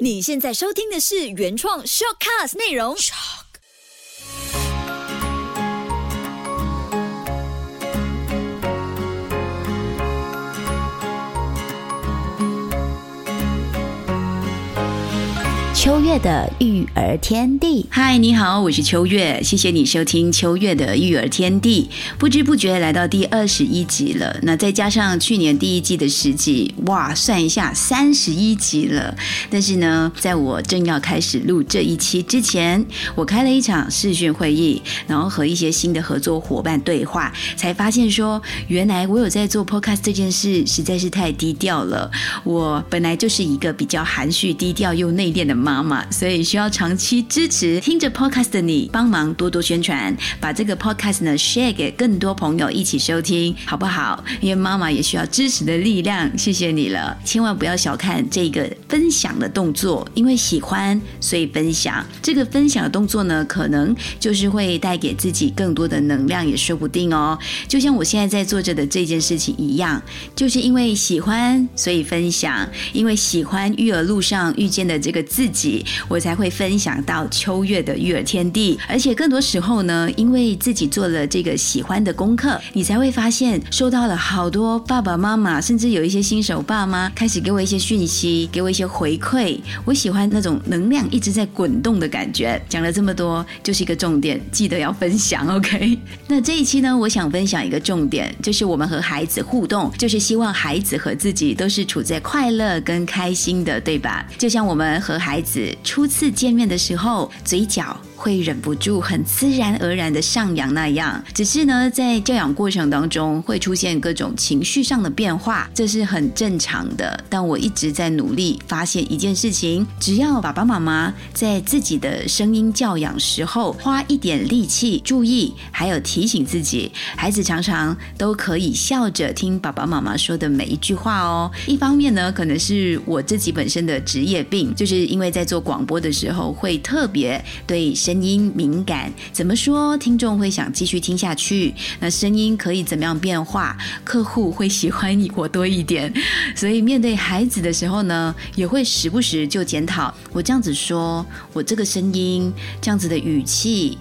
你现在收听的是原创 shortcast 内容。秋月的育儿天地，嗨，你好，我是秋月，谢谢你收听秋月的育儿天地。不知不觉来到第二十一集了，那再加上去年第一季的十集，哇，算一下三十一集了。但是呢，在我正要开始录这一期之前，我开了一场视讯会议，然后和一些新的合作伙伴对话，才发现说，原来我有在做 podcast 这件事，实在是太低调了。我本来就是一个比较含蓄、低调又内敛的妈。妈妈，所以需要长期支持听着 podcast 的你，帮忙多多宣传，把这个 podcast 呢 share 给更多朋友一起收听，好不好？因为妈妈也需要支持的力量，谢谢你了。千万不要小看这个分享的动作，因为喜欢所以分享。这个分享的动作呢，可能就是会带给自己更多的能量，也说不定哦。就像我现在在做着的这件事情一样，就是因为喜欢所以分享，因为喜欢育儿路上遇见的这个自己。我才会分享到秋月的育儿天地，而且更多时候呢，因为自己做了这个喜欢的功课，你才会发现收到了好多爸爸妈妈，甚至有一些新手爸妈开始给我一些讯息，给我一些回馈。我喜欢那种能量一直在滚动的感觉。讲了这么多，就是一个重点，记得要分享。OK，那这一期呢，我想分享一个重点，就是我们和孩子互动，就是希望孩子和自己都是处在快乐跟开心的，对吧？就像我们和孩子。初次见面的时候，嘴角。会忍不住很自然而然的上扬那样，只是呢，在教养过程当中会出现各种情绪上的变化，这是很正常的。但我一直在努力发现一件事情：只要爸爸妈妈在自己的声音教养时候花一点力气注意，还有提醒自己，孩子常常都可以笑着听爸爸妈妈说的每一句话哦。一方面呢，可能是我自己本身的职业病，就是因为在做广播的时候会特别对声。音敏感，怎么说听众会想继续听下去？那声音可以怎么样变化？客户会喜欢你我多一点，所以面对孩子的时候呢，也会时不时就检讨：我这样子说，我这个声音这样子的语气。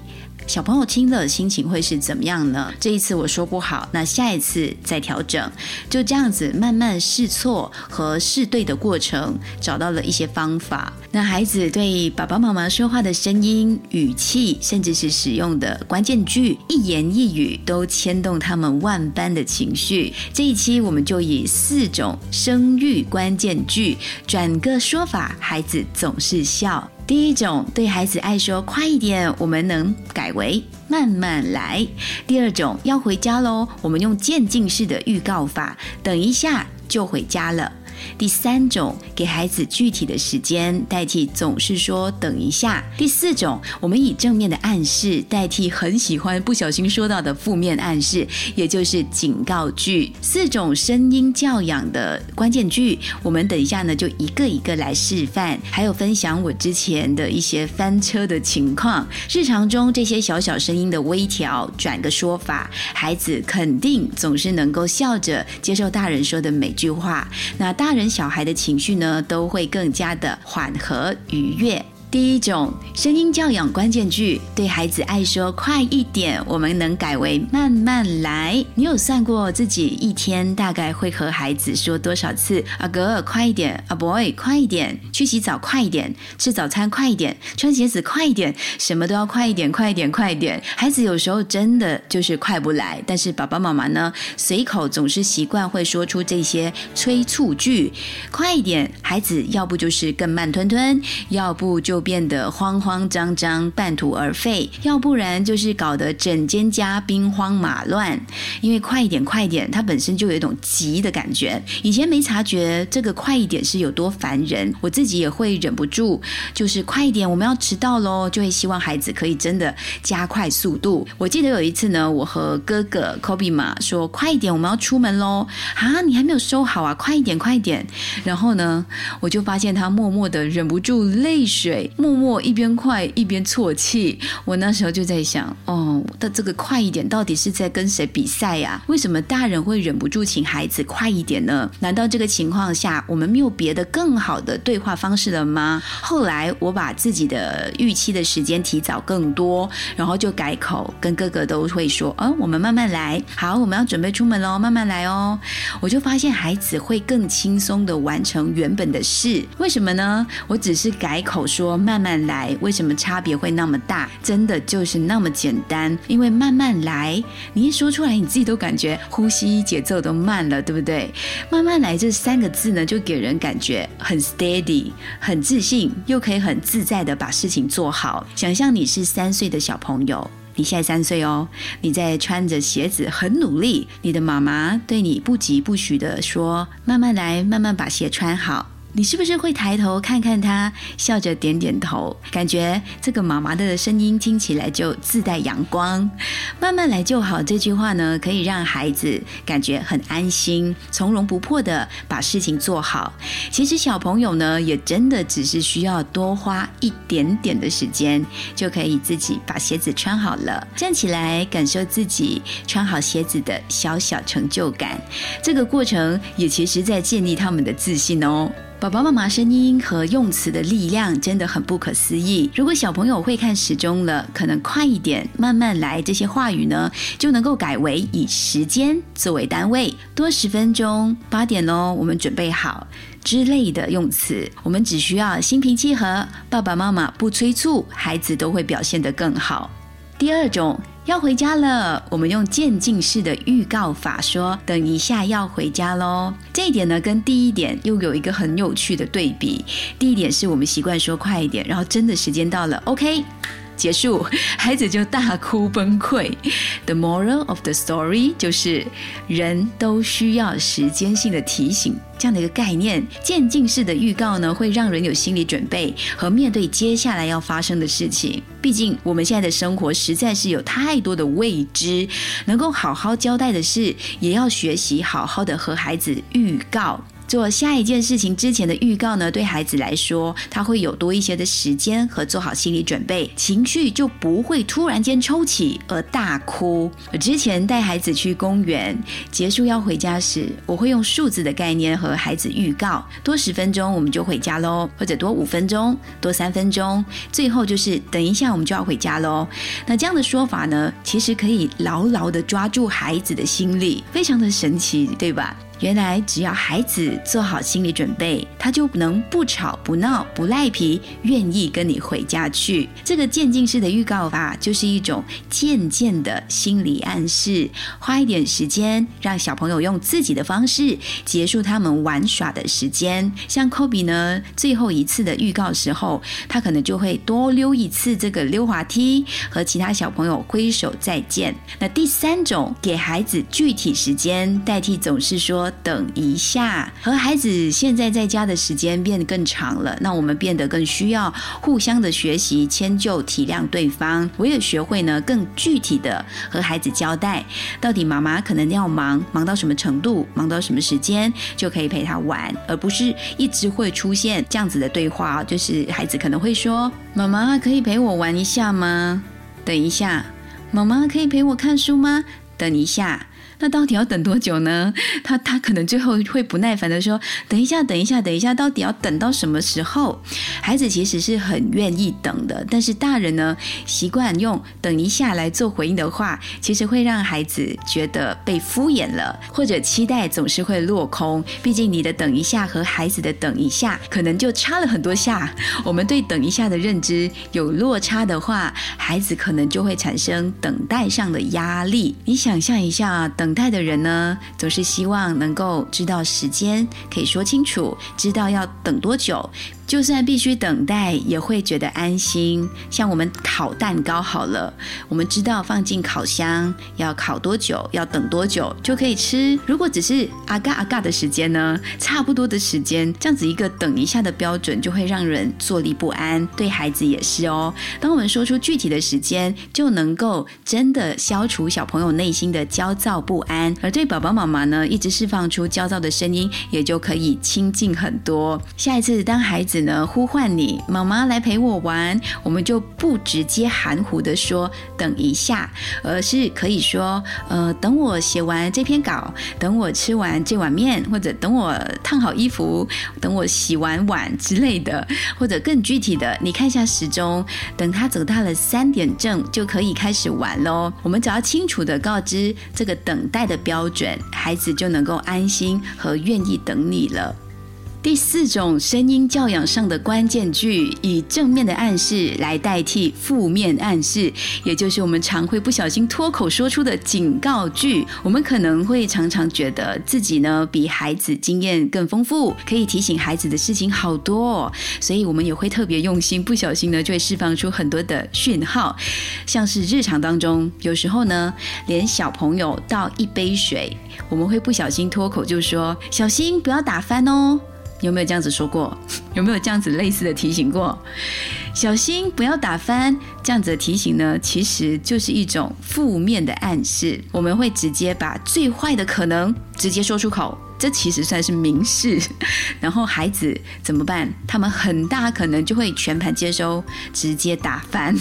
小朋友听了心情会是怎么样呢？这一次我说不好，那下一次再调整，就这样子慢慢试错和试对的过程，找到了一些方法。那孩子对爸爸妈妈说话的声音、语气，甚至是使用的关键句，一言一语都牵动他们万般的情绪。这一期我们就以四种生育关键句，转个说法，孩子总是笑。第一种对孩子爱说快一点，我们能改为慢慢来。第二种要回家喽，我们用渐进式的预告法，等一下就回家了。第三种，给孩子具体的时间代替总是说等一下。第四种，我们以正面的暗示代替很喜欢不小心说到的负面暗示，也就是警告句。四种声音教养的关键句，我们等一下呢就一个一个来示范，还有分享我之前的一些翻车的情况。日常中这些小小声音的微调，转个说法，孩子肯定总是能够笑着接受大人说的每句话。那大。大人小孩的情绪呢，都会更加的缓和愉悦。第一种声音教养关键句，对孩子爱说快一点，我们能改为慢慢来。你有算过自己一天大概会和孩子说多少次？阿哥快一点，阿 boy 快一点，去洗澡快一点，吃早餐快一点，穿鞋子快一点，什么都要快一点，快一点，快一点。孩子有时候真的就是快不来，但是爸爸妈妈呢，随口总是习惯会说出这些催促句，快一点。孩子要不就是更慢吞吞，要不就。变得慌慌张张、半途而废，要不然就是搞得整间家兵荒马乱。因为快一点、快一点，它本身就有一种急的感觉。以前没察觉这个快一点是有多烦人，我自己也会忍不住，就是快一点，我们要迟到喽，就会希望孩子可以真的加快速度。我记得有一次呢，我和哥哥 Kobe 嘛说快一点，我们要出门喽。啊，你还没有收好啊，快一点，快一点。然后呢，我就发现他默默的忍不住泪水。默默一边快一边啜泣。我那时候就在想，哦，的这个快一点到底是在跟谁比赛呀？为什么大人会忍不住请孩子快一点呢？难道这个情况下我们没有别的更好的对话方式了吗？后来我把自己的预期的时间提早更多，然后就改口跟哥哥都会说，嗯，我们慢慢来。好，我们要准备出门喽，慢慢来哦。我就发现孩子会更轻松的完成原本的事，为什么呢？我只是改口说慢慢来，为什么差别会那么大？真的就是那么简单，因为慢慢来，你一说出来，你自己都感觉呼吸节奏都慢了，对不对？慢慢来这三个字呢，就给人感觉很 steady，很自信，又可以很自在的把事情做好。想象你是三岁的小朋友。你现在三岁哦，你在穿着鞋子很努力，你的妈妈对你不疾不徐的说：“慢慢来，慢慢把鞋穿好。”你是不是会抬头看看他，笑着点点头？感觉这个妈妈的声音听起来就自带阳光。慢慢来就好，这句话呢，可以让孩子感觉很安心，从容不迫的把事情做好。其实小朋友呢，也真的只是需要多花一点点的时间，就可以自己把鞋子穿好了，站起来感受自己穿好鞋子的小小成就感。这个过程也其实在建立他们的自信哦。爸爸妈妈声音和用词的力量真的很不可思议。如果小朋友会看时钟了，可能快一点，慢慢来，这些话语呢就能够改为以时间作为单位，多十分钟，八点喽，我们准备好之类的用词。我们只需要心平气和，爸爸妈妈不催促，孩子都会表现得更好。第二种。要回家了，我们用渐进式的预告法说：“等一下要回家喽。”这一点呢，跟第一点又有一个很有趣的对比。第一点是我们习惯说快一点，然后真的时间到了，OK。结束，孩子就大哭崩溃。The moral of the story 就是人都需要时间性的提醒这样的一个概念。渐进式的预告呢，会让人有心理准备和面对接下来要发生的事情。毕竟我们现在的生活实在是有太多的未知，能够好好交代的事，也要学习好好的和孩子预告。做下一件事情之前的预告呢，对孩子来说，他会有多一些的时间和做好心理准备，情绪就不会突然间抽起而大哭。我之前带孩子去公园，结束要回家时，我会用数字的概念和孩子预告：多十分钟我们就回家喽，或者多五分钟，多三分钟，最后就是等一下我们就要回家喽。那这样的说法呢，其实可以牢牢的抓住孩子的心理，非常的神奇，对吧？原来只要孩子做好心理准备，他就能不吵不闹不赖皮，愿意跟你回家去。这个渐进式的预告法就是一种渐渐的心理暗示，花一点时间让小朋友用自己的方式结束他们玩耍的时间。像科比呢，最后一次的预告时候，他可能就会多溜一次这个溜滑梯，和其他小朋友挥手再见。那第三种，给孩子具体时间代替总是说。等一下，和孩子现在在家的时间变得更长了，那我们变得更需要互相的学习、迁就、体谅对方。我也学会呢，更具体的和孩子交代，到底妈妈可能要忙，忙到什么程度，忙到什么时间就可以陪他玩，而不是一直会出现这样子的对话，就是孩子可能会说：“妈妈可以陪我玩一下吗？”等一下，妈妈可以陪我看书吗？等一下。那到底要等多久呢？他他可能最后会不耐烦的说：“等一下，等一下，等一下，到底要等到什么时候？”孩子其实是很愿意等的，但是大人呢，习惯用“等一下”来做回应的话，其实会让孩子觉得被敷衍了，或者期待总是会落空。毕竟你的“等一下”和孩子的“等一下”可能就差了很多下。我们对“等一下”的认知有落差的话，孩子可能就会产生等待上的压力。你想象一下，等。等待的人呢，总是希望能够知道时间，可以说清楚，知道要等多久。就算必须等待，也会觉得安心。像我们烤蛋糕好了，我们知道放进烤箱要烤多久，要等多久就可以吃。如果只是阿嘎阿嘎的时间呢，差不多的时间，这样子一个等一下的标准，就会让人坐立不安。对孩子也是哦。当我们说出具体的时间，就能够真的消除小朋友内心的焦躁不安，而对爸爸妈妈呢，一直释放出焦躁的声音，也就可以亲近很多。下一次当孩子。呢呼唤你妈妈来陪我玩，我们就不直接含糊的说等一下，而是可以说呃等我写完这篇稿，等我吃完这碗面，或者等我烫好衣服，等我洗完碗之类的，或者更具体的，你看一下时钟，等他走到了三点正就可以开始玩喽。我们只要清楚的告知这个等待的标准，孩子就能够安心和愿意等你了。第四种声音教养上的关键句，以正面的暗示来代替负面暗示，也就是我们常会不小心脱口说出的警告句。我们可能会常常觉得自己呢比孩子经验更丰富，可以提醒孩子的事情好多，哦所以我们也会特别用心，不小心呢就会释放出很多的讯号，像是日常当中，有时候呢连小朋友倒一杯水，我们会不小心脱口就说：“小心不要打翻哦。”有没有这样子说过？有没有这样子类似的提醒过？小心不要打翻。这样子的提醒呢，其实就是一种负面的暗示。我们会直接把最坏的可能直接说出口。这其实算是明示，然后孩子怎么办？他们很大可能就会全盘接收，直接打翻。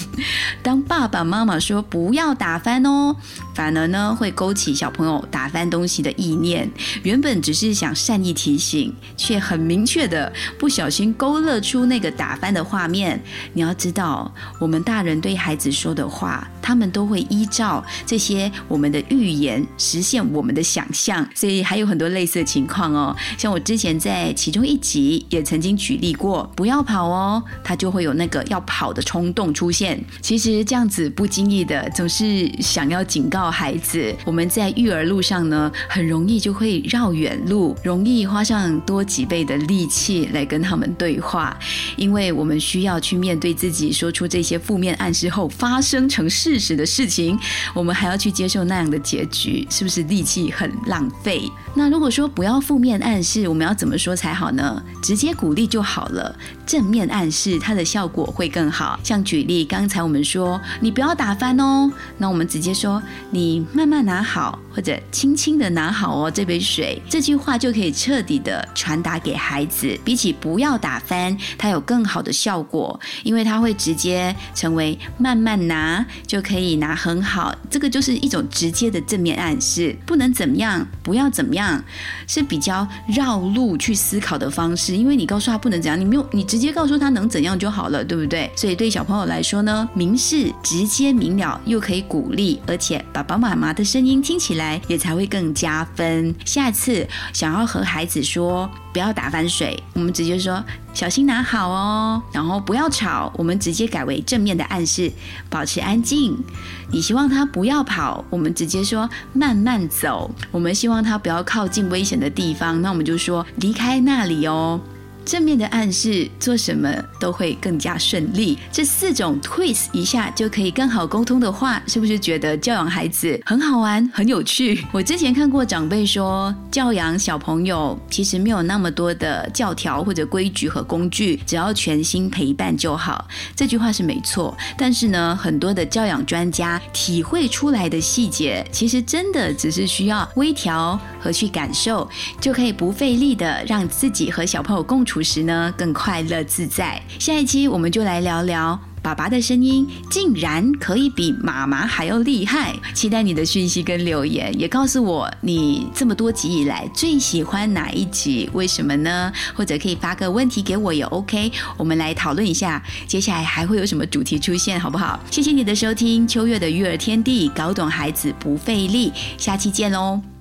当爸爸妈妈说不要打翻哦，反而呢会勾起小朋友打翻东西的意念。原本只是想善意提醒，却很明确的不小心勾勒出那个打翻的画面。你要知道，我们大人对孩子说的话，他们都会依照这些我们的预言实现我们的想象。所以还有很多类似的。情况哦，像我之前在其中一集也曾经举例过，不要跑哦，他就会有那个要跑的冲动出现。其实这样子不经意的，总是想要警告孩子，我们在育儿路上呢，很容易就会绕远路，容易花上多几倍的力气来跟他们对话，因为我们需要去面对自己说出这些负面暗示后发生成事实的事情，我们还要去接受那样的结局，是不是力气很浪费？那如果说不要负面暗示，我们要怎么说才好呢？直接鼓励就好了。正面暗示它的效果会更好。像举例，刚才我们说你不要打翻哦，那我们直接说你慢慢拿好，或者轻轻的拿好哦这杯水。这句话就可以彻底的传达给孩子。比起不要打翻，它有更好的效果，因为它会直接成为慢慢拿就可以拿很好。这个就是一种直接的正面暗示，不能怎么样，不要怎么样。是比较绕路去思考的方式，因为你告诉他不能怎样，你没有，你直接告诉他能怎样就好了，对不对？所以对小朋友来说呢，明示直接明了，又可以鼓励，而且爸爸妈妈的声音听起来来也才会更加分。下次想要和孩子说不要打翻水，我们直接说小心拿好哦，然后不要吵，我们直接改为正面的暗示，保持安静。你希望他不要跑，我们直接说慢慢走。我们希望他不要靠近危险的地方，那我们就说离开那里哦。正面的暗示，做什么都会更加顺利。这四种 twist 一下就可以更好沟通的话，是不是觉得教养孩子很好玩、很有趣？我之前看过长辈说，教养小朋友其实没有那么多的教条或者规矩和工具，只要全心陪伴就好。这句话是没错，但是呢，很多的教养专家体会出来的细节，其实真的只是需要微调和去感受，就可以不费力的让自己和小朋友共。处时呢更快乐自在。下一期我们就来聊聊爸爸的声音竟然可以比妈妈还要厉害。期待你的讯息跟留言，也告诉我你这么多集以来最喜欢哪一集？为什么呢？或者可以发个问题给我也 OK，我们来讨论一下。接下来还会有什么主题出现，好不好？谢谢你的收听，秋月的育儿天地，搞懂孩子不费力。下期见喽。